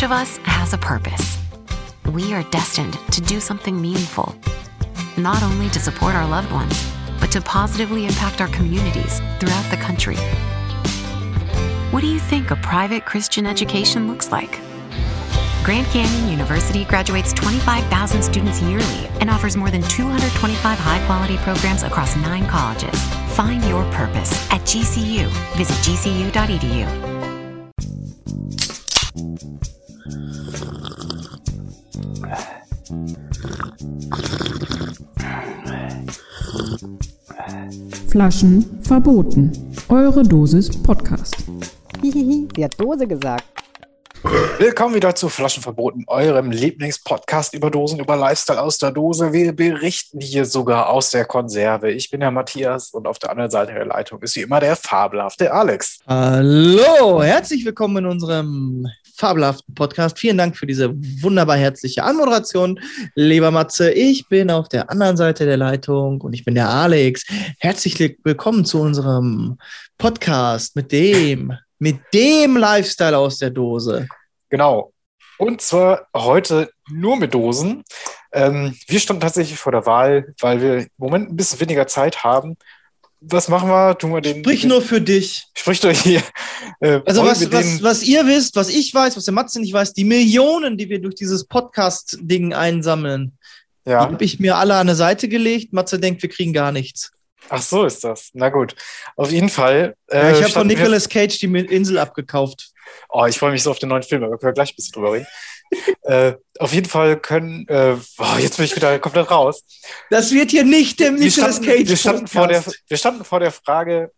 Each of us has a purpose. We are destined to do something meaningful, not only to support our loved ones, but to positively impact our communities throughout the country. What do you think a private Christian education looks like? Grand Canyon University graduates 25,000 students yearly and offers more than 225 high quality programs across nine colleges. Find your purpose at GCU. Visit gcu.edu. Flaschen verboten. Eure Dosis Podcast. Hihihi, sie hat Dose gesagt. Willkommen wieder zu Flaschenverboten, eurem Lieblingspodcast über Dosen, über Lifestyle aus der Dose. Wir berichten hier sogar aus der Konserve. Ich bin der Matthias und auf der anderen Seite der Leitung ist wie immer der fabelhafte Alex. Hallo, herzlich willkommen in unserem fabelhaften Podcast. Vielen Dank für diese wunderbar herzliche Anmoderation, lieber Matze. Ich bin auf der anderen Seite der Leitung und ich bin der Alex. Herzlich willkommen zu unserem Podcast mit dem, mit dem Lifestyle aus der Dose. Genau. Und zwar heute nur mit Dosen. Ähm, wir standen tatsächlich vor der Wahl, weil wir im Moment ein bisschen weniger Zeit haben. Was machen wir? Tun wir den. Sprich den, nur für dich. Sprich doch hier. Äh, also, was, was, was ihr wisst, was ich weiß, was der Matze nicht weiß, die Millionen, die wir durch dieses Podcast-Ding einsammeln, ja. die habe ich mir alle an eine Seite gelegt. Matze denkt, wir kriegen gar nichts. Ach so ist das. Na gut. Auf jeden Fall. Äh, ja, ich habe von Nicolas Cage die Insel abgekauft. Oh, ich freue mich so auf den neuen Film, aber wir können gleich ein bisschen drüber reden. Äh, auf jeden Fall können, äh, oh, jetzt bin ich wieder komplett raus. Das wird hier nicht Nicolas standen, Cage wir standen, vor der, wir standen vor der Frage,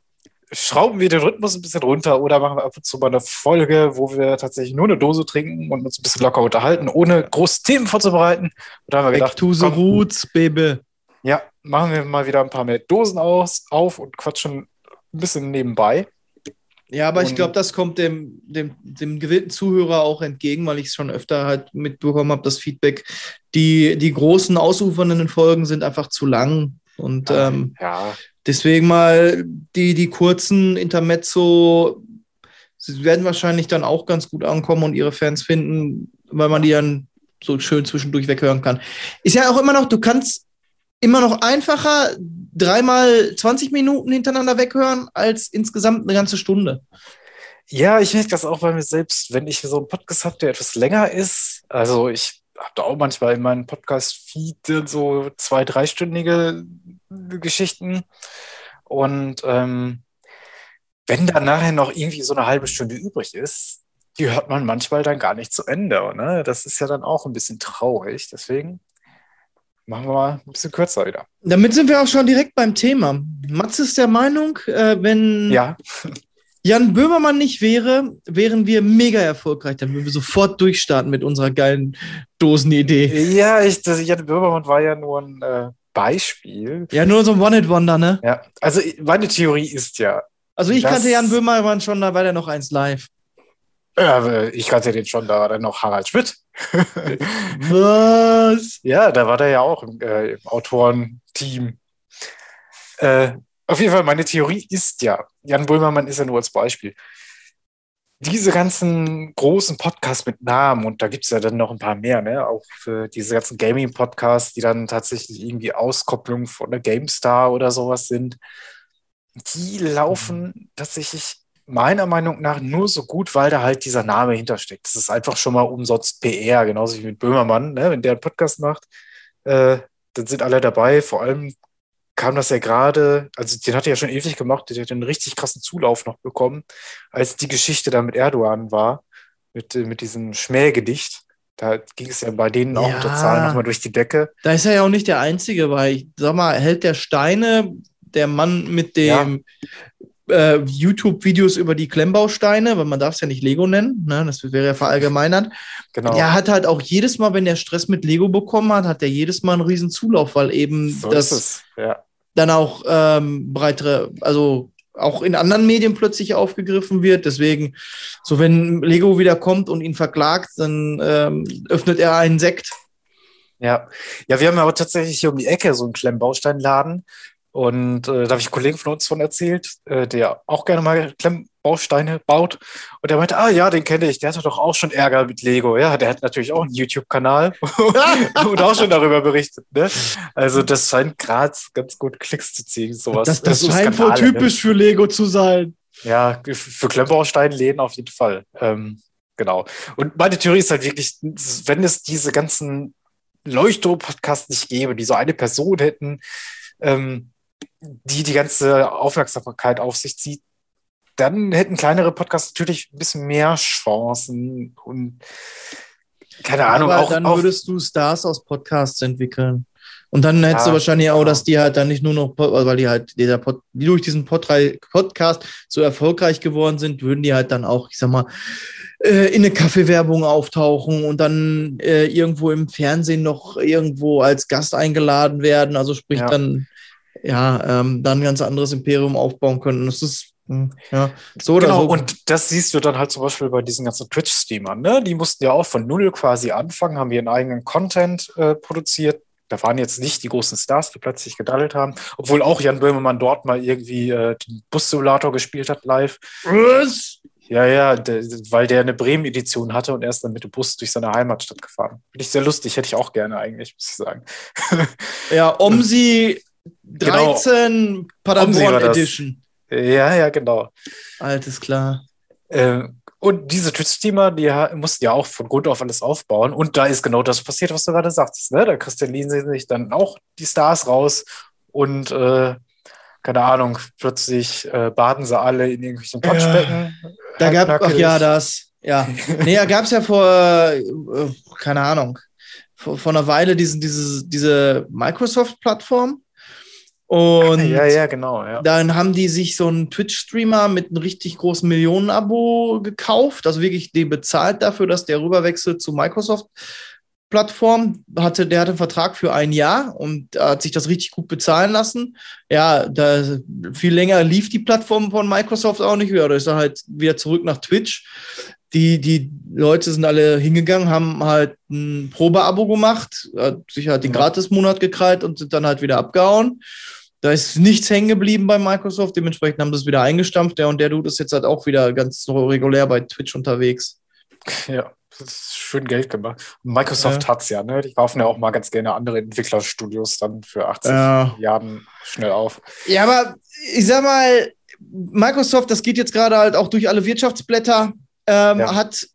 schrauben wir den Rhythmus ein bisschen runter oder machen wir ab und zu mal eine Folge, wo wir tatsächlich nur eine Dose trinken und uns ein bisschen locker unterhalten, ohne große Themen vorzubereiten. Und da haben wir Back gedacht, to the komm, roots, Baby. ja, machen wir mal wieder ein paar mehr Dosen aus, auf und quatschen ein bisschen nebenbei. Ja, aber ich Und- glaube, das kommt dem, dem, dem gewillten Zuhörer auch entgegen, weil ich es schon öfter halt mitbekommen habe, das Feedback. Die, die großen ausufernden Folgen sind einfach zu lang. Und ähm, Ja, deswegen mal die, die kurzen Intermezzo sie werden wahrscheinlich dann auch ganz gut ankommen und ihre Fans finden, weil man die dann so schön zwischendurch weghören kann. Ist ja auch immer noch, du kannst immer noch einfacher dreimal 20 Minuten hintereinander weghören, als insgesamt eine ganze Stunde. Ja, ich merke das auch bei mir selbst, wenn ich so einen Podcast habe, der etwas länger ist. Also ich habe da auch manchmal in meinem Podcast-Feed so zwei, dreistündige Geschichten. Und ähm, wenn dann nachher noch irgendwie so eine halbe Stunde übrig ist, die hört man manchmal dann gar nicht zu Ende. Ne? Das ist ja dann auch ein bisschen traurig. Deswegen machen wir mal ein bisschen kürzer wieder. Damit sind wir auch schon direkt beim Thema. Mats ist der Meinung, äh, wenn Ja, Jan Böhmermann nicht wäre, wären wir mega erfolgreich. Dann würden wir sofort durchstarten mit unserer geilen Dosenidee. ja ich, das, Jan Böhmermann war ja nur ein äh, Beispiel. Ja, nur so ein One-Hit-Wonder, ne? Ja, also meine Theorie ist ja, Also ich kannte Jan Böhmermann schon, da war der noch eins live. äh, ich kannte den schon, da war dann noch Harald Schmidt. Was? Ja, da war der ja auch im, äh, im Autorenteam. Äh, auf jeden Fall, meine Theorie ist ja, Jan Böhmermann ist ja nur als Beispiel. Diese ganzen großen Podcasts mit Namen, und da gibt es ja dann noch ein paar mehr, ne? auch für diese ganzen Gaming-Podcasts, die dann tatsächlich irgendwie Auskopplung von der GameStar oder sowas sind, die laufen tatsächlich meiner Meinung nach nur so gut, weil da halt dieser Name hintersteckt. Das ist einfach schon mal umsonst PR, genauso wie mit Böhmermann, ne? wenn der einen Podcast macht, äh, dann sind alle dabei. Vor allem kam das ja gerade, also den hat er ja schon ewig gemacht, der hat einen richtig krassen Zulauf noch bekommen, als die Geschichte da mit Erdogan war, mit, äh, mit diesem Schmähgedicht. Da ging es ja bei denen auch mit der Ja. Zahl nochmal durch die Decke. Da ist er ja auch nicht der Einzige, weil ich sag mal, hält der Steine, der Mann mit dem äh, YouTube-Videos über die Klemmbausteine, weil man darf es ja nicht Lego nennen, ne? das wäre ja verallgemeinert. Genau. Er hat halt auch jedes Mal, wenn er Stress mit Lego bekommen hat, hat er jedes Mal einen riesen Zulauf, weil eben so das. Ja. dann auch ähm, breitere, also auch in anderen Medien plötzlich aufgegriffen wird. Deswegen, so wenn Lego wieder kommt und ihn verklagt, dann ähm, öffnet er einen Sekt. Ja. ja, wir haben auch tatsächlich hier um die Ecke so einen Klemmbausteinladen. Und äh, da habe ich einen Kollegen von uns von erzählt, äh, der auch gerne mal Klemmbausteine baut. Und der meinte, ah ja, den kenne ich, der hatte doch auch schon Ärger mit Lego. Ja, der hat natürlich auch einen YouTube-Kanal und auch schon darüber berichtet. Ne? Also das scheint gerade ganz gut Klicks zu ziehen, sowas. Das, das so scheint wohl Skandale, typisch für Lego zu sein. Ne? Ja, für Klemmbausteinläden auf jeden Fall. Ähm, genau. Und meine Theorie ist halt wirklich, wenn es diese ganzen Leuchtturm-Podcasts nicht gäbe, die so eine Person hätten, ähm, die die ganze Aufmerksamkeit auf sich zieht, dann hätten kleinere Podcasts natürlich ein bisschen mehr Chancen und keine Ahnung. Aber auch, dann würdest du Stars aus Podcasts entwickeln. Und dann hättest Ja, du wahrscheinlich auch, dass die halt dann nicht nur noch, weil die halt dieser Pod, die durch diesen Podcast so erfolgreich geworden sind, würden die halt dann auch, ich sag mal, äh, in eine Kaffeewerbung auftauchen und dann äh, irgendwo im Fernsehen noch irgendwo als Gast eingeladen werden. Also sprich Ja. dann, ja, ähm, dann ein ganz anderes Imperium aufbauen können. Das ist, hm, ja, so oder genau, so. und das siehst du dann halt zum Beispiel bei diesen ganzen Twitch-Streamern. Ne? Die mussten ja auch von Null quasi anfangen, haben ihren eigenen Content äh, produziert. Da waren jetzt nicht die großen Stars, die plötzlich gedaddelt haben, obwohl auch Jan Böhmermann dort mal irgendwie äh, den Bus-Simulator gespielt hat live. Was? Ja, ja, der, weil der eine Bremen-Edition hatte und er ist dann mit dem Bus durch seine Heimatstadt gefahren. Finde ich sehr lustig, hätte ich auch gerne eigentlich, muss ich sagen. Ja, Omsi. 13 Omsi Paderborn. Edition. ja, ja, genau. Alles klar. Äh, und diese Twitch-Streamer, die mussten ja auch von Grund auf alles aufbauen. Und da ist genau das passiert, was du gerade sagtest. Ne? Da kristallisieren sich dann auch die Stars raus und äh, keine Ahnung, plötzlich äh, baden sie alle in irgendwelchen Potschbecken. Da gab ach halbnackig. ja, das. Ja. Nee, da gab es ja vor, äh, keine Ahnung, vor, vor einer Weile diesen, diese, diese Microsoft-Plattform. Und Ja, ja, genau. Ja. dann haben die sich so einen Twitch-Streamer mit einem richtig großen Millionen-Abo gekauft. Also wirklich, die bezahlt dafür, dass der rüberwechselt zu Microsoft. Plattform hatte, der hatte einen Vertrag für ein Jahr und hat sich das richtig gut bezahlen lassen. Ja, da viel länger lief die Plattform von Microsoft auch nicht wieder. Da ist er halt wieder zurück nach Twitch. Die, die Leute sind alle hingegangen, haben halt ein Probeabo gemacht, hat sich halt den. Gratis-Monat gekrallt und sind dann halt wieder abgehauen. Da ist nichts hängen geblieben bei Microsoft, dementsprechend haben sie es wieder eingestampft. Der und der Dude ist jetzt halt auch wieder ganz regulär bei Twitch unterwegs. ja, das ist schön Geld gemacht. Microsoft Ja. hat's ja, ne? Die kaufen ja auch mal ganz gerne andere Entwicklerstudios dann für 80 Ja. Milliarden schnell auf. Ja, aber ich sag mal, Microsoft, das geht jetzt gerade halt auch durch alle Wirtschaftsblätter, ähm, Ja. hat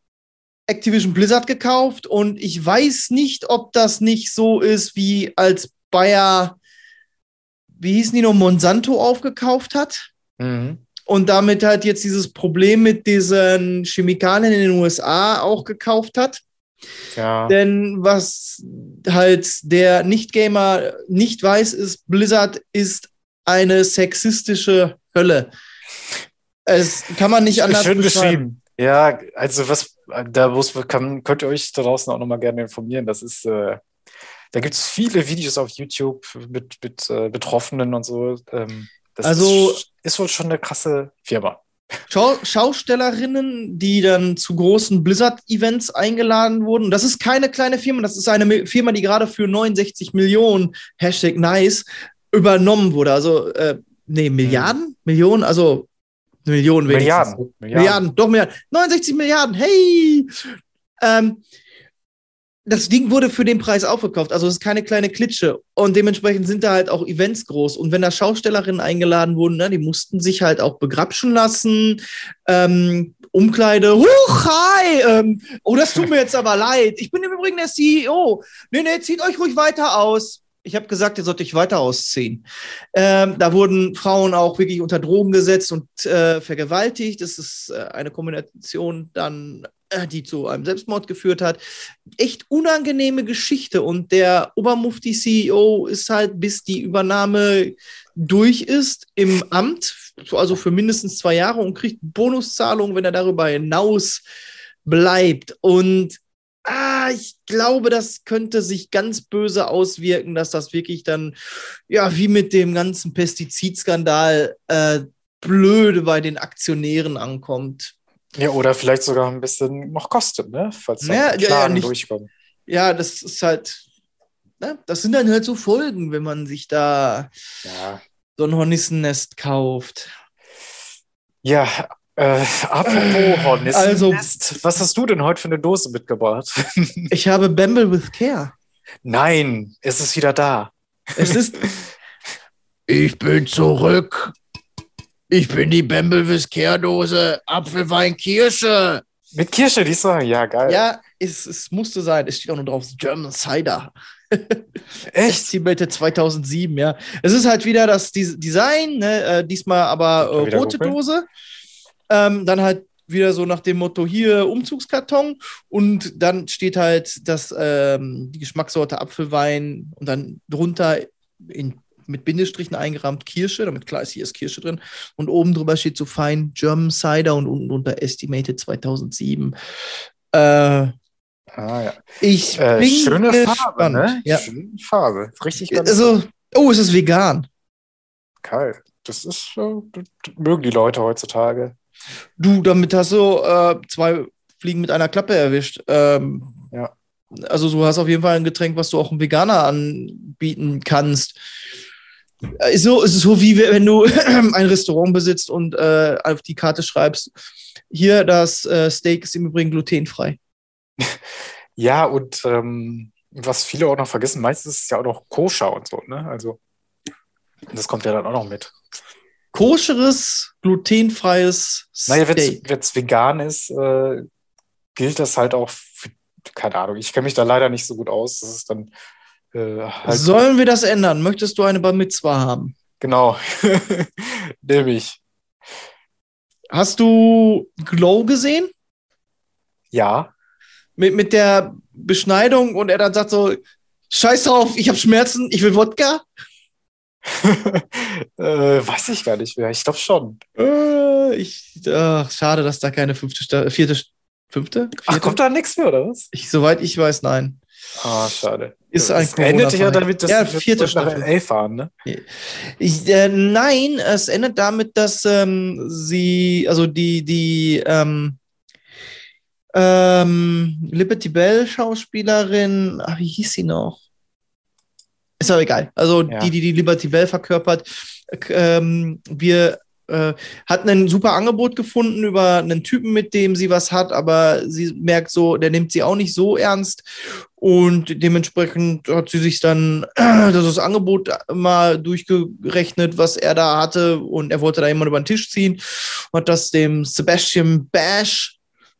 Activision Blizzard gekauft und ich weiß nicht, ob das nicht so ist, wie als Bayer, wie hießen die noch, Monsanto aufgekauft hat. Mhm. und damit halt jetzt dieses Problem mit diesen Chemikalien in den USA auch gekauft hat. Ja. Denn was halt der Nicht-Gamer nicht weiß, ist, Blizzard ist eine sexistische Hölle. Es kann man nicht anders Schön beschrieben. Ja, also was, da muss, kann, könnt ihr euch da draußen auch nochmal gerne informieren. Das ist, äh, da gibt es viele Videos auf YouTube mit, mit äh, Betroffenen und so. Ähm, das Also- ist, ist wohl schon eine krasse Firma. Schau Schaustellerinnen, die dann zu großen Blizzard-Events eingeladen wurden. Das ist keine kleine Firma, das ist eine Firma, die gerade für 69 Millionen, Hashtag nice, übernommen wurde. Also, äh, nee, Milliarden? Millionen? Also, Millionen wenigstens. Milliarden. Milliarden. doch Milliarden. 69 Milliarden, hey! Ähm, das Ding wurde für den Preis aufgekauft, also es ist keine kleine Klitsche. Und dementsprechend sind da halt auch Events groß. Und wenn da Schaustellerinnen eingeladen wurden, ne, die mussten sich halt auch begrapschen lassen. Ähm, Umkleide, huch, hi! Ähm, oh, das tut mir jetzt aber leid. Ich bin im Übrigen der CEO. Nee, nee, zieht euch ruhig weiter aus. Ich habe gesagt, ihr sollt euch weiter ausziehen. Ähm, da wurden Frauen auch wirklich unter Drogen gesetzt und äh, vergewaltigt. Das ist äh, eine Kombination dann, die zu einem Selbstmord geführt hat. Echt unangenehme Geschichte. Und der Obermufti-CEO ist halt, bis die Übernahme durch ist, im Amt, also für mindestens zwei Jahre und kriegt Bonuszahlungen, wenn er darüber hinaus bleibt. Und ah, ich glaube, das könnte sich ganz böse auswirken, dass das wirklich dann, ja, wie mit dem ganzen Pestizidskandal, äh, blöde bei den Aktionären ankommt. Ja, oder vielleicht sogar ein bisschen noch kostet, ne? Falls Ja, ja, ja, Klagen nicht- durchkommen. Ja, das ist halt, ne, das sind dann halt so Folgen, wenn man sich da Ja, so ein Hornissennest kauft. Ja, äh, apropos Hornissen. Also- was hast du denn heute für eine Dose mitgebracht? Ich habe Bamble with Care. Nein, es ist wieder da. Es ist, Ich bin zurück. Ich bin die Bamble with Care Dose. Apfelwein Kirsche. Mit Kirsche, die sagen, ja, geil. ja, es, es musste sein. Es steht auch nur drauf, German Cider. Echt? Estimated 2007, ja. Es ist halt wieder das Des- Design, ne? äh, diesmal aber äh, rote googeln. Dose. Ähm, dann halt wieder so nach dem Motto hier Umzugskarton und dann steht halt das, ähm, die Geschmackssorte Apfelwein und dann drunter in, mit Bindestrichen eingerahmt Kirsche, damit klar ist, hier ist Kirsche drin. Und oben drüber steht so fein German Cider und unten drunter Estimated 2007. Äh, Ah, ja. ich Äh, bin schöne gespannt. Farbe, ne? Ja. Schöne Farbe. Richtig ganz Also, oh, es ist vegan. geil. Das ist, äh, das mögen die Leute heutzutage. Du, damit hast du äh, zwei Fliegen mit einer Klappe erwischt. Ähm, Ja. Also du hast auf jeden Fall ein Getränk, was du auch einem Veganer anbieten kannst. Äh, Ist so, ist so wie wenn du ein Restaurant besitzt und äh, auf die Karte schreibst, hier das äh, Steak ist im Übrigen glutenfrei. Ja, und ähm, was viele auch noch vergessen, meistens ist es ja auch noch koscher und so, ne? Also, das kommt ja dann auch noch mit. Koscheres, glutenfreies Naja, wenn Steak. es vegan ist, äh, gilt das halt auch für, keine Ahnung, ich kenne mich da leider nicht so gut aus. Das ist dann äh, halt, Sollen wir das ändern? Möchtest du eine Bar Mitzwa haben? genau, nämlich, Hast du Glow gesehen? ja, mit, mit der Beschneidung und er dann sagt so, scheiß drauf, ich habe Schmerzen, ich will Wodka. äh, weiß ich gar nicht mehr, ich glaube schon. Äh, ich, ach, schade, dass da keine fünfte, vierte, fünfte? Ach, Vierte? kommt da nichts mehr, oder was? Ich, soweit ich weiß, nein. Ah, schade. Ist ein es endete ja damit, dass Ja, wir vierte nach. LA fahren, ne? Ich, äh, nein, es endet damit, dass ähm, sie, also die, die ähm, ähm, Liberty Bell Schauspielerin, ach, wie hieß sie noch? Ist aber egal. Also Ja. die, die die Liberty Bell verkörpert. äh, wir äh, hatten ein super Angebot gefunden über einen Typen, mit dem sie was hat, aber sie merkt so, der nimmt sie auch nicht so ernst. Und dementsprechend hat sie sich dann das Angebot mal durchgerechnet, was er da hatte. Und er wollte da jemand über den Tisch ziehen. Hat das dem Sebastian Bash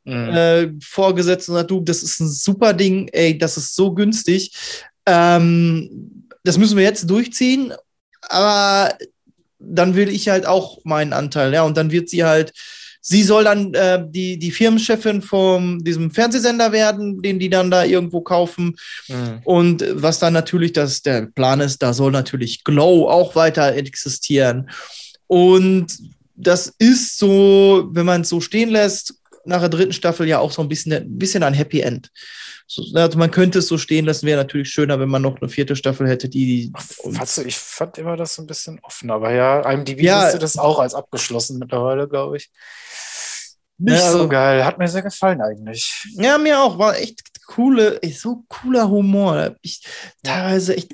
Mhm. äh, vorgesetzt und sagt, du, das ist ein super Ding, ey, das ist so günstig. Ähm, das müssen wir jetzt durchziehen, aber dann will ich halt auch meinen Anteil, ja, und dann wird sie halt, sie soll dann äh, die, die Firmenchefin von diesem Fernsehsender werden, den die dann da irgendwo kaufen. Mhm. Und was dann natürlich das, der Plan ist, da soll natürlich Glow auch weiter existieren. Und das ist so, wenn man es so stehen lässt, nach der dritten Staffel ja auch so ein bisschen, ein bisschen ein Happy End. So, also man könnte es so stehen lassen, wäre natürlich schöner, wenn man noch eine vierte Staffel hätte, die. du, ich fand immer das so ein bisschen offen, aber ja, IMDb Ja. listet das auch als abgeschlossen mittlerweile, glaube ich. Nicht ja, so. geil. Hat mir sehr gefallen eigentlich. Ja, mir auch. War echt coole, so cooler Humor. Ich teilweise echt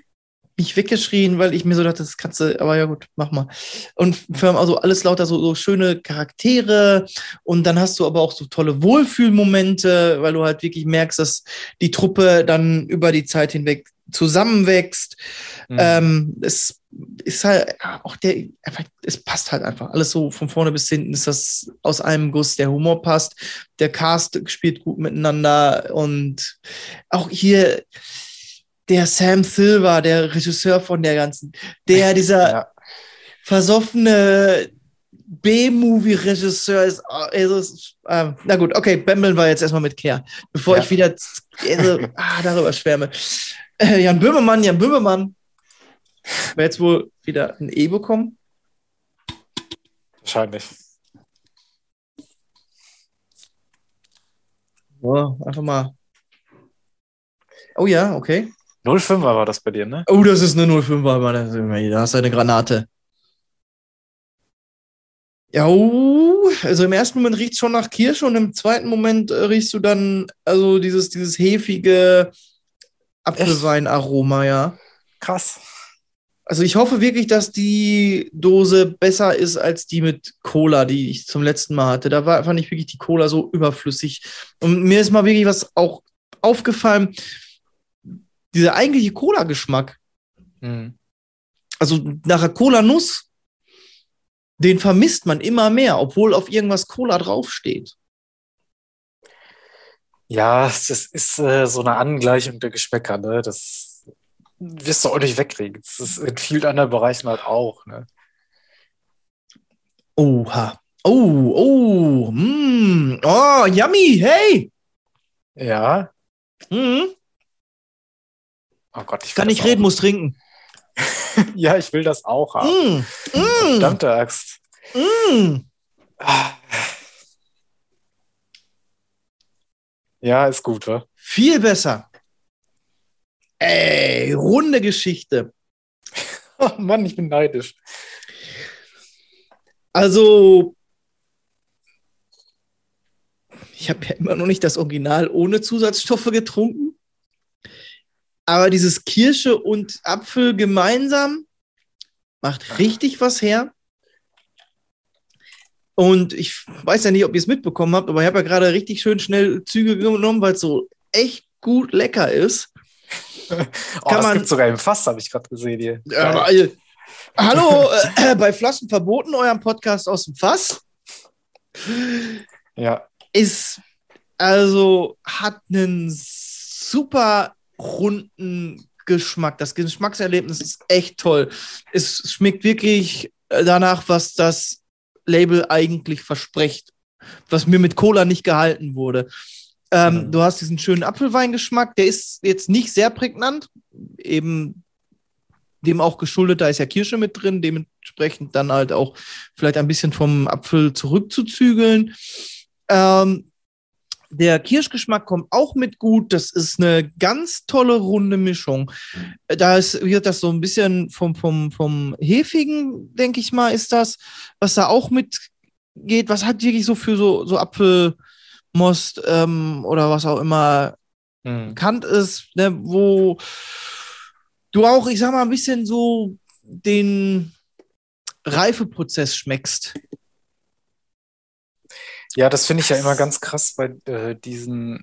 mich weggeschrien, weil ich mir so dachte, das kannst du, aber ja gut, mach mal. Und allem also alles lauter so, so schöne Charaktere und dann hast du aber auch so tolle Wohlfühlmomente, weil du halt wirklich merkst, dass die Truppe dann über die Zeit hinweg zusammenwächst. Mhm. Ähm, es ist halt auch der, einfach, es passt halt einfach. Alles so von vorne bis hinten ist das aus einem Guss. Der Humor passt, der Cast spielt gut miteinander und auch hier der Sam Silver, der Regisseur von der ganzen, der dieser Ja. versoffene B-Movie-Regisseur ist. Also, es ist, ähm, na gut, okay, bämbeln wir jetzt erstmal mit Care, bevor Ja. ich wieder also, ah, darüber schwärme. Äh, Jan Böhmermann, Jan Böhmermann. Wird jetzt wohl wieder ein E bekommen? Wahrscheinlich. So, einfach mal. Oh ja, okay. 05er war das bei dir, ne? Oh, das ist eine 05er, Mann. Da hast du eine Granate. Ja, oh, also im ersten Moment riecht es schon nach Kirsche und im zweiten Moment äh, riechst du dann also dieses, dieses hefige Apfelweinaroma, ja. Krass. Also ich hoffe wirklich, dass die Dose besser ist als die mit Cola, die ich zum letzten Mal hatte. Da war, fand ich wirklich die Cola so überflüssig. Und mir ist mal wirklich was auch aufgefallen. Dieser eigentliche Cola-Geschmack, Mhm. also nach der Cola-Nuss, den vermisst man immer mehr, obwohl auf irgendwas Cola draufsteht. Ja, das ist äh, so eine Angleichung der Geschmäcker, ne? Das wirst du auch nicht wegkriegen. Das ist in vielen anderen Bereichen halt auch, ne? Oha. Oh, oh, mm, oh, yummy, hey. Ja. Mhm. Oh Gott, ich Kann nicht reden, muss trinken. Ja, ich will das auch haben. Mm, mm, Verdammte Axt. mm. Ja, ist gut, wa? Viel besser. Ey, runde Geschichte. Oh Mann, ich bin neidisch. Also, ich habe ja immer noch nicht das Original ohne Zusatzstoffe getrunken. Aber dieses Kirsche und Apfel gemeinsam macht richtig was her. Und ich weiß ja nicht, ob ihr es mitbekommen habt, aber ich habe ja gerade richtig schön schnell Züge genommen, weil es so echt gut lecker ist. Oh, Kann das man- gibt sogar im Fass, habe ich gerade gesehen hier. Äh, hallo, äh, bei Flaschen verboten, eurem Podcast aus dem Fass. Ja, ist also hat einen super runden Geschmack. Das Geschmackserlebnis ist echt toll. Es schmeckt wirklich danach, was das Label eigentlich verspricht, was mir mit Cola nicht gehalten wurde. Ähm, Mhm. Du hast diesen schönen Apfelweingeschmack, der ist jetzt nicht sehr prägnant, eben dem auch geschuldet, da ist ja Kirsche mit drin, dementsprechend dann halt auch vielleicht ein bisschen vom Apfel zurückzuzügeln. Ähm, der Kirschgeschmack kommt auch mit gut. Das ist eine ganz tolle runde Mischung. Äh, Da ist, wird das so ein bisschen vom, vom, vom Hefigen, denke ich mal, ist das, was da auch mitgeht. Was hat wirklich so für so, so Apfelmost ähm, oder was auch immer hm. bekannt ist, ne, wo du auch, ich sag mal, ein bisschen so den Reifeprozess schmeckst. Ja das finde ich ja immer ganz krass bei äh, diesen,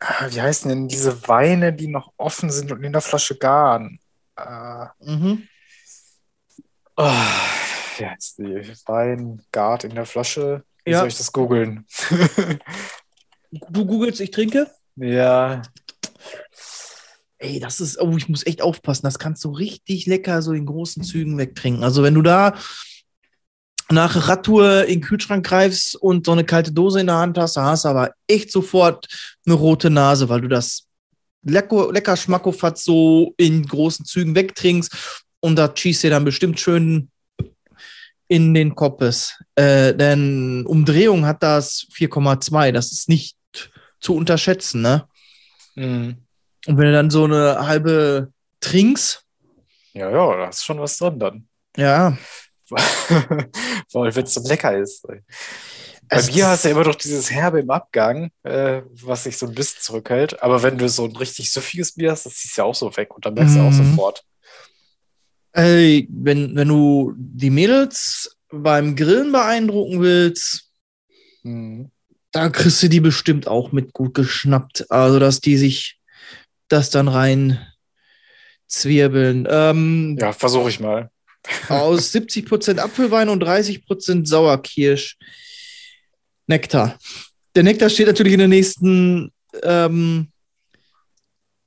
ah, wie heißen denn diese Weine, die noch offen sind und in der Flasche garen? Äh, Mhm. oh, wie heißt die? Wein, gart in der Flasche? Wie Ja. soll ich das googeln? Du googelst, ich trinke? ja, Ey, das ist, oh, ich muss echt aufpassen. Das kannst du richtig lecker so in großen Zügen wegtrinken. Also, wenn du da nach Radtour in den Kühlschrank greifst und so eine kalte Dose in der Hand hast, da hast du aber echt sofort eine rote Nase, weil du das lecker, lecker Schmackofatz so in großen Zügen wegtrinkst und da schießt dir dann bestimmt schön in den Koppes. Äh, denn Umdrehung hat das 4,2. Das ist nicht zu unterschätzen, ne? hm. Und wenn du dann so eine halbe trinkst, ja, ja, da ist schon was drin dann. ja, Weil wenn es so lecker ist. Bei Es Bier hast du ja immer noch dieses Herbe im Abgang, äh, was sich so ein bisschen zurückhält. Aber wenn du so ein richtig süffiges Bier hast, das ziehst du ja auch so weg und dann merkst du auch Mhm. sofort. ey, wenn, wenn du die Mädels beim Grillen beeindrucken willst, Mhm. da kriegst du die bestimmt auch mit gut geschnappt. Also, dass die sich das dann rein zwirbeln. Ähm, Ja, versuche ich mal. Aus 70% Apfelwein und 30% Sauerkirsch. Nektar. Der Nektar steht natürlich in der nächsten, ähm,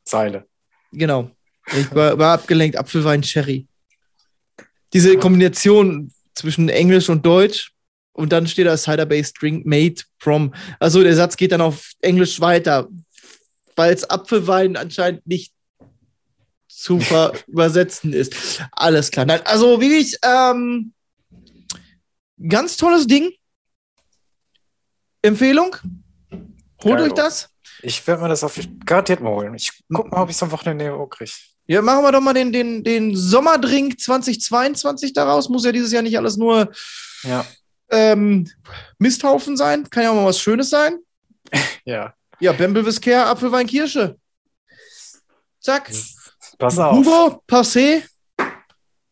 Zeile. genau. Ich war, war abgelenkt, Apfelwein, Sherry. Diese Kombination zwischen Englisch und Deutsch und dann steht da Cider-Based Drink made from. Also der Satz geht dann auf Englisch weiter, weil es Apfelwein anscheinend nicht zu ver übersetzen ist. Alles klar. Nein, also wirklich, ähm, ganz tolles Ding. Empfehlung. Holt Geil. euch das. Ich werde mir das auf garantiert mal holen. Ich guck mal, ob ich es am Wochenende kriege. Ja, machen wir doch mal den, den, den Sommerdrink 2022 daraus. Muss ja dieses Jahr nicht alles nur Ja. ähm, Misthaufen sein. Kann ja auch mal was Schönes sein. Ja. Ja, Bembel Viscare, Apfelwein, Kirsche. Zack. Pass auf. Hugo, Passé.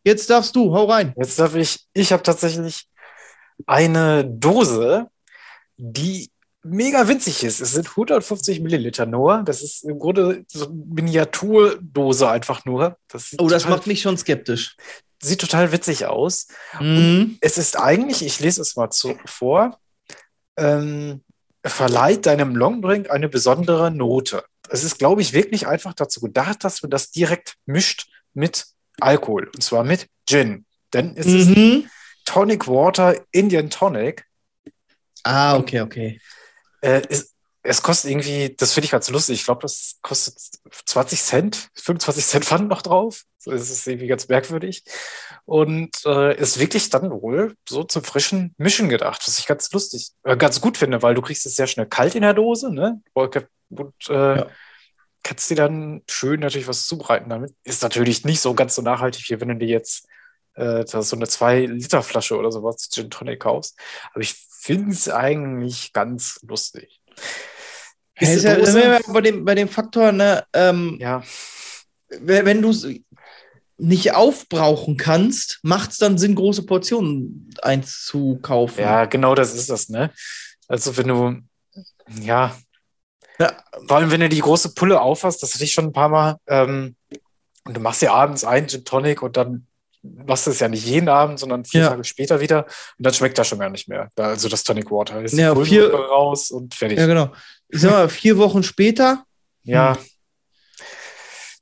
Jetzt darfst du, hau rein. Jetzt darf ich, ich habe tatsächlich eine Dose, die mega winzig ist. Es sind 150 Milliliter nur. Das ist im Grunde so eine Miniaturdose einfach nur. Das Oh, das total, macht mich schon skeptisch. sieht total witzig aus. Mhm. Es ist eigentlich, ich lese es mal zu, vor, ähm, verleiht deinem Longdrink eine besondere Note. Es ist, glaube ich, wirklich einfach dazu gedacht, dass man das direkt mischt mit Alkohol. Und zwar mit Gin. Denn es ist Mhm. Tonic Water Indian Tonic. Ah, okay, okay. Äh, es, es kostet irgendwie, das finde ich ganz lustig. Ich glaube, das kostet 20 Cent, 25 Cent Pfand noch drauf. Das ist irgendwie ganz merkwürdig. Und äh, ist wirklich dann wohl so zum frischen Mischen gedacht, was ich ganz lustig, äh, ganz gut finde, weil du kriegst es sehr schnell kalt in der Dose, ne? Und äh, Ja. kannst dir dann schön natürlich was zubereiten damit. Ist natürlich nicht so ganz so nachhaltig, wie wenn du dir jetzt äh, so eine 2-Liter-Flasche oder sowas Gin Tonic kaufst. Aber ich finde es eigentlich ganz lustig. Ja, ist Diese ja, da Dose- bei, dem, bei dem Faktor, ne, ähm, ja, wenn wenn du es nicht aufbrauchen kannst, macht es dann Sinn, große Portionen einzukaufen. ja, genau das ist das, ne? Also wenn du, ja, Ja. vor allem wenn du die große Pulle aufhast, das hatte ich schon ein paar Mal, ähm, und du machst dir abends einen Gin Tonic und dann machst du es ja nicht jeden Abend, sondern vier Ja. Tage später wieder und dann schmeckt das schon gar nicht mehr. Also das Tonic Water ist Ja, vier- raus und fertig. Ja, genau. Ich sag mal, vier Wochen später, Ja.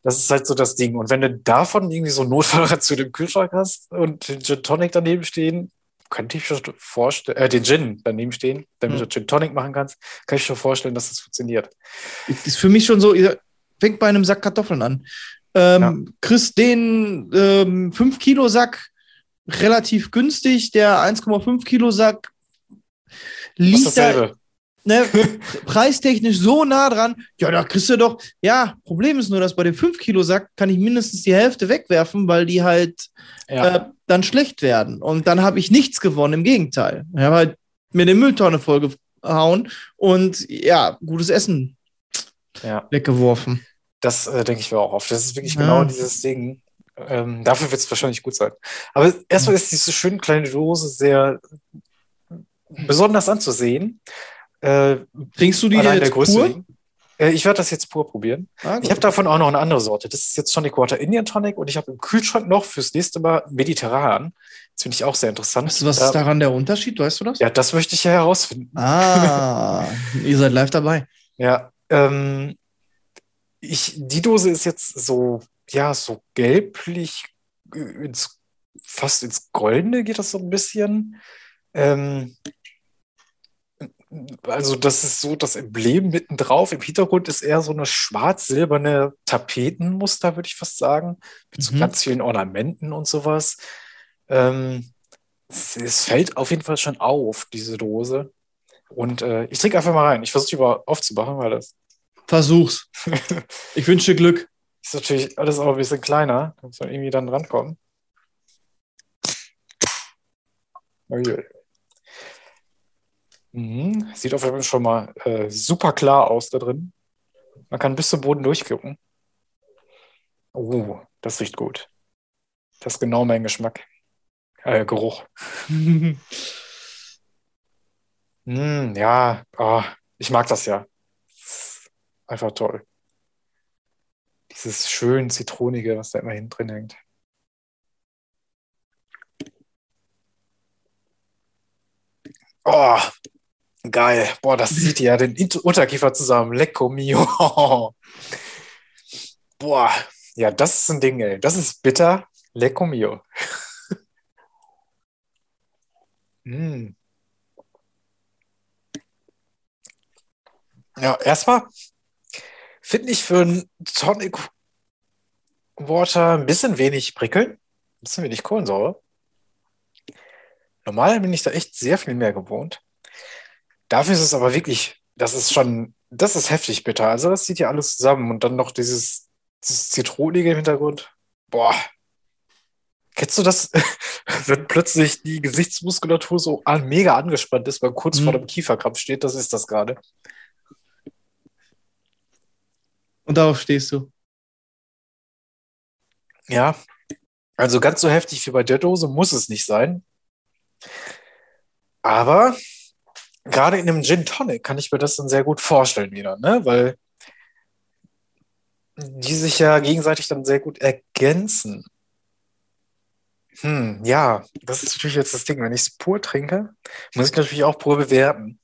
Das ist halt so das Ding. Und wenn du davon irgendwie so Notfallration im Kühlschrank hast und den Gin Tonic daneben stehen, könnte ich mir schon vorstellen, äh, den Gin daneben stehen, damit Mhm. du Gin Tonic machen kannst, kann ich schon vorstellen, dass das funktioniert. ist für mich schon so, fängt bei einem Sack Kartoffeln an. Ähm, Kriegst den ähm, 5-Kilo-Sack relativ günstig, der 1,5 Kilo Sack liegt da. Ne, preistechnisch so nah dran. Ja, da kriegst du doch. Ja, Problem ist nur, dass bei dem 5 Kilo Sack kann ich mindestens die Hälfte wegwerfen, weil die halt Ja. äh, dann schlecht werden. Und dann habe ich nichts gewonnen, im Gegenteil. Ich habe halt mir eine Mülltonne vollgehauen und ja, gutes Essen ja. weggeworfen. Das äh, denke ich mir auch oft. Das ist wirklich Ja. genau dieses Ding. Ähm, dafür wird es wahrscheinlich gut sein. Aber erstmal ist diese schöne kleine Dose sehr besonders anzusehen. Äh, Trinkst du die jetzt Größe pur? wegen. Äh, ich werde das jetzt pur probieren. Ah, Ich habe davon auch noch eine andere Sorte. Das ist jetzt Tonic Water Indian Tonic und ich habe im Kühlschrank noch fürs nächste Mal mediterran. Das finde ich auch sehr interessant. was, was Da- ist daran der Unterschied? Weißt du das? ja, das möchte ich ja herausfinden. Ah, ihr seid live dabei. Ja, ähm, ich, die Dose ist jetzt so, ja, so gelblich, äh, ins, fast ins Goldene geht das so ein bisschen. Ähm, also das ist so das Emblem mittendran. Im Hintergrund ist eher so eine schwarz-silberne Tapetenmuster, würde ich fast sagen, mit so Mhm. ganz vielen Ornamenten und sowas. Ähm, es, es fällt auf jeden Fall schon auf, diese Dose. Und äh, ich trinke einfach mal rein. Ich versuche mal aufzumachen, weil das Versuch's. Ich wünsche dir Glück. ist natürlich alles auch ein bisschen kleiner. Da muss man irgendwie dann rankommen. Okay. Mhm. Sieht auf jeden Fall schon mal äh, super klar aus da drin. Man kann bis zum Boden durchgucken. Oh, das riecht gut. Das ist genau mein Geschmack. Äh, Geruch. Mm, ja, ah, ich mag das ja. Einfach toll. Dieses schön Zitronige, was da immer hinten drin hängt. Oh, geil. Boah, das zieht ja den Unterkiefer zusammen. Lecco mio. Boah, ja, das ist ein Ding, ey. Das ist bitter. Lecco mio. Mm. Ja, erstmal finde ich für einen Tonic Water ein bisschen wenig prickeln, ein bisschen wenig Kohlensäure. Normal bin ich da echt sehr viel mehr gewohnt. Dafür ist es aber wirklich, das ist schon, das ist heftig bitter. Also das zieht ja alles zusammen und dann noch dieses, dieses Zitronige im Hintergrund. Boah. Kennst du das, wenn plötzlich die Gesichtsmuskulatur so mega angespannt ist, weil kurz Mhm. vor dem Kieferkrampf steht? Das ist das gerade. Und darauf stehst du. Ja. Also ganz so heftig wie bei der Dose muss es nicht sein. Aber gerade in einem Gin Tonic kann ich mir das dann sehr gut vorstellen wieder, ne? Weil die sich ja gegenseitig dann sehr gut ergänzen. Hm, ja, das ist natürlich jetzt das Ding. Wenn ich es pur trinke, muss ich natürlich auch pur bewerten.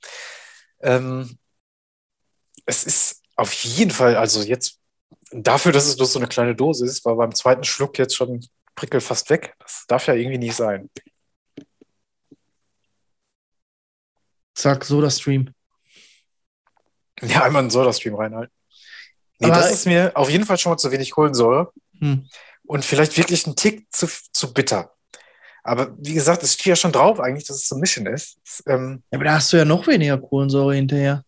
Ähm, es ist auf jeden Fall, also jetzt dafür, dass es bloß so eine kleine Dose ist, war beim zweiten Schluck jetzt schon Prickel fast weg. Das darf ja irgendwie nicht sein. Zack, Soda-Stream. Ja, einmal einen Soda-Stream reinhalten. Nee, Aber- das ist mir auf jeden Fall schon mal zu wenig Kohlensäure Hm. und vielleicht wirklich ein Tick zu, zu bitter. Aber wie gesagt, es steht ja schon drauf eigentlich, dass es zum Mischen ist. Ähm, Ja, aber da hast du ja noch weniger Kohlensäure hinterher.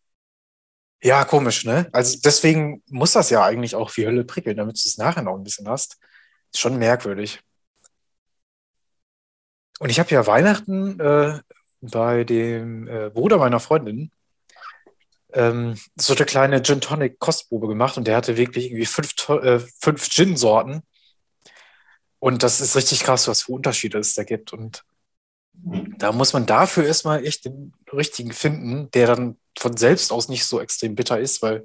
ja, komisch, ne? Also deswegen muss das ja eigentlich auch wie Hölle prickeln, damit du es nachher noch ein bisschen hast. Ist schon merkwürdig. Und ich habe ja Weihnachten äh, bei dem äh, Bruder meiner Freundin ähm, so eine kleine Gin Tonic Kostprobe gemacht und der hatte wirklich irgendwie fünf, äh, fünf Gin-Sorten. Und das ist richtig krass, was für Unterschiede es da gibt. Und da muss man dafür erstmal echt den richtigen finden, der dann von selbst aus nicht so extrem bitter ist, weil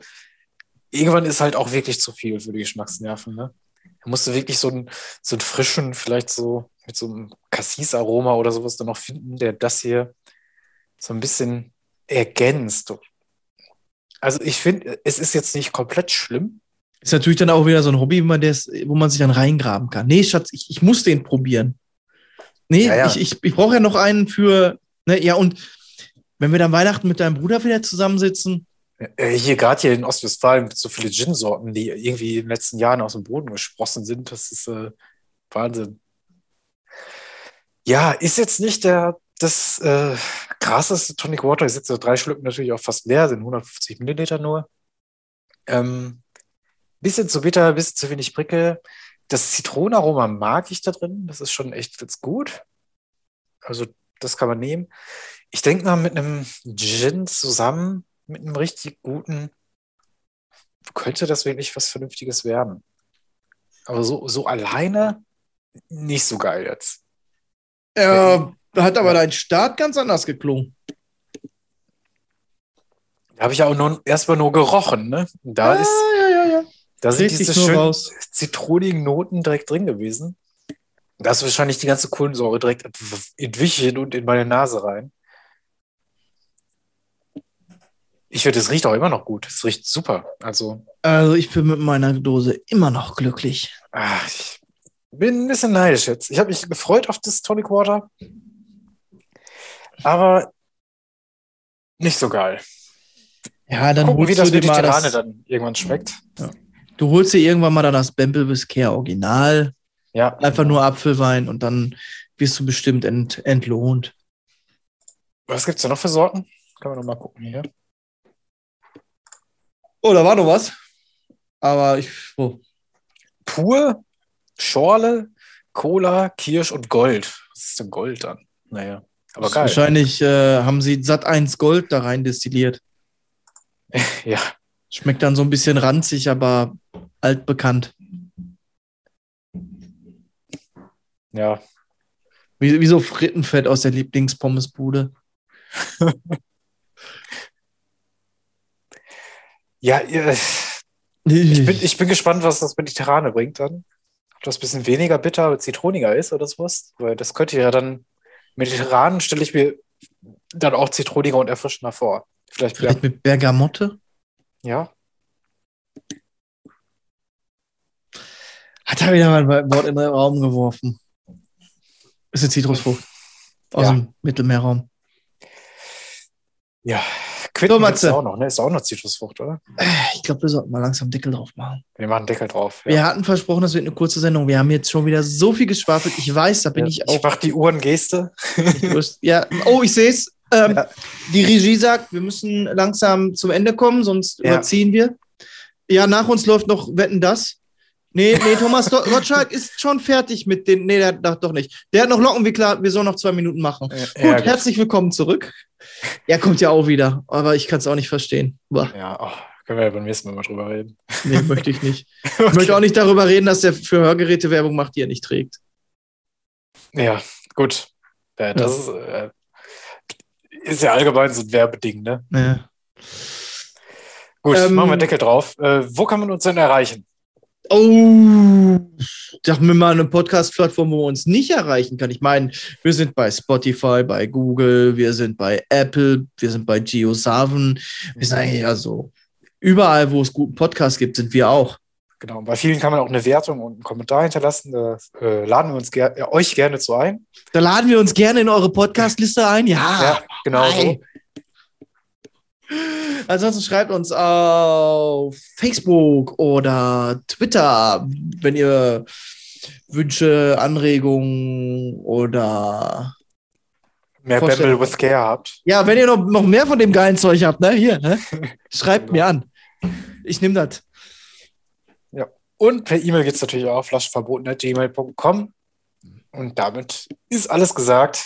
irgendwann ist halt auch wirklich zu viel für die Geschmacksnerven. Ne? Da musst du wirklich so einen, so einen frischen, vielleicht so mit so einem Cassis-Aroma oder sowas dann noch finden, der das hier so ein bisschen ergänzt. Also ich finde, es ist jetzt nicht komplett schlimm. Ist natürlich dann auch wieder so ein Hobby, wo man, das, wo man sich dann reingraben kann. Nee, Schatz, ich, ich muss den probieren. Nee, Ja, ja. ich, ich, ich brauche ja noch einen für. Ne, ja, und wenn wir dann Weihnachten mit deinem Bruder wieder zusammensitzen, Äh, Hier gerade hier in Ostwestfalen gibt es so viele Gin-Sorten, die irgendwie in den letzten Jahren aus dem Boden gesprossen sind. Das ist äh, Wahnsinn. Ja, ist jetzt nicht der, das äh, krasseste Tonic Water. Ist jetzt so drei Schlücken natürlich auch fast leer, sind 150 Milliliter nur. Ähm, bisschen zu bitter, bisschen zu wenig Prickel. Das Zitronenaroma mag ich da drin. Das ist schon echt ganz gut. Also, das kann man nehmen. Ich denke mal, mit einem Gin zusammen, mit einem richtig guten, könnte das wirklich was Vernünftiges werden. Aber so, so alleine nicht so geil jetzt. Äh, hat aber dein Start ganz anders geklungen. Da habe ich ja auch nur erstmal nur gerochen, ne? Da, ist, ja, ja, ja. da sind Richtig diese schönen raus. zitronigen Noten direkt drin gewesen. Da ist wahrscheinlich die ganze Kohlensäure direkt entwichen und in meine Nase rein. Ich finde, es riecht auch immer noch gut. Es riecht super. Also, Also ich bin mit meiner Dose immer noch glücklich. ach, ich bin ein bisschen neidisch jetzt. Ich habe mich gefreut auf das Tonic Water. Aber nicht so geil. Ja, dann Gucken, wie holst das du dir mal das, dann irgendwann schmeckt. du holst dir irgendwann mal dann das Bamble Biscayne Original, Ja. einfach nur Apfelwein und dann wirst du bestimmt ent, entlohnt. Was gibt es da noch für Sorten? Können wir noch mal gucken hier. Oh, da war noch was. Aber ich, oh. Pur, Schorle, Cola, Kirsch und Gold. Was ist denn Gold dann? Naja, aber geil. wahrscheinlich äh, haben sie satt 1 Gold da rein destilliert. Ja, Schmeckt dann so ein bisschen ranzig, aber altbekannt. ja. Wie, wie so Frittenfett aus der Lieblingspommesbude. Ja, ich bin, ich bin gespannt, was das Mediterrane bringt dann. Das ein bisschen weniger bitter, aber zitroniger ist oder sowas. Weil das könnte ja dann, Mediterranen stelle ich mir dann auch zitroniger und erfrischender vor. Vielleicht, Vielleicht mit Bergamotte? ja. Hat er wieder mal ein Wort in den Raum geworfen. Ist eine Zitrusfrucht. Aus Ja. dem Mittelmeerraum. Ja. Quitten So, Matze. auch noch, ne? Ist auch noch Zitrusfrucht, oder? Ich glaube, wir sollten mal langsam Deckel drauf machen. Wir machen Deckel drauf. Wir hatten versprochen, das wird eine kurze Sendung. Wir haben jetzt schon wieder so viel geschwafelt. Ich weiß, da bin Ja, ich auch. ich mache die Uhrengeste. ja, oh, ich sehe es. Ähm, Ja. Die Regie sagt, wir müssen langsam zum Ende kommen, sonst Ja. überziehen wir. Ja, nach uns läuft noch Wetten das. Nee, nee, Thomas Gottschalk ist schon fertig mit den. Nee, der hat doch nicht. Der hat noch Lockenwickler, wir sollen noch zwei Minuten machen. Ja, Gut, ja, herzlich willkommen zurück. Er kommt ja auch wieder, aber ich kann es auch nicht verstehen. Boah, Ja, oh, können wir ja beim nächsten Mal mal drüber reden. nee, möchte ich nicht. Ich möchte auch nicht darüber reden, dass er für Hörgeräte Werbung macht, die er nicht trägt. Ja, gut. Ja, das Ist, äh, ist ja allgemein so ein Werbeding, ne? Ja. Gut, Ähm, machen wir Deckel drauf. Äh, wo kann man uns denn erreichen? Oh, sag mir mal eine Podcast-Plattform, wo man uns nicht erreichen kann. Ich meine, wir sind bei Spotify, bei Google, wir sind bei Apple, wir sind bei GeoSaven. Wir sind eigentlich also überall, wo es guten Podcast gibt, sind wir auch. Genau, bei vielen kann man auch eine Wertung und einen Kommentar hinterlassen. Da äh, laden wir uns ger äh, euch gerne zu ein. Da laden wir uns gerne in eure Podcast-Liste ein. Ja, ja, genau so. Ansonsten schreibt uns auf Facebook oder Twitter, wenn ihr Wünsche, Anregungen oder Mehr. Bamble with Care habt. ja, wenn ihr noch, noch mehr von dem geilen Zeug habt, ne? Hier, ne? schreibt mir an. Ich nehme das. Und per E-Mail geht es natürlich auch flaschenverboten.gmail.com. Und damit ist alles gesagt.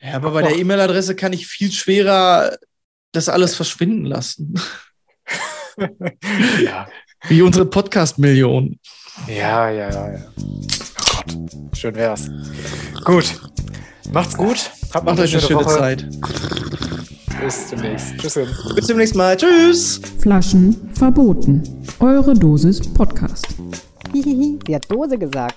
Ja, aber bei der E-Mail-Adresse kann ich viel schwerer das alles verschwinden lassen. ja, Wie unsere Podcast-Millionen. ja, ja, ja. ja. Oh Gott, schön wär's. Gut, macht's gut. Habt Macht euch eine schöne Woche. Zeit. Bis demnächst. Tschüss. Bis zum nächsten Mal. Tschüss. Flaschen verboten. Eure Dosis Podcast. Hihihi, sie hat Dose gesagt.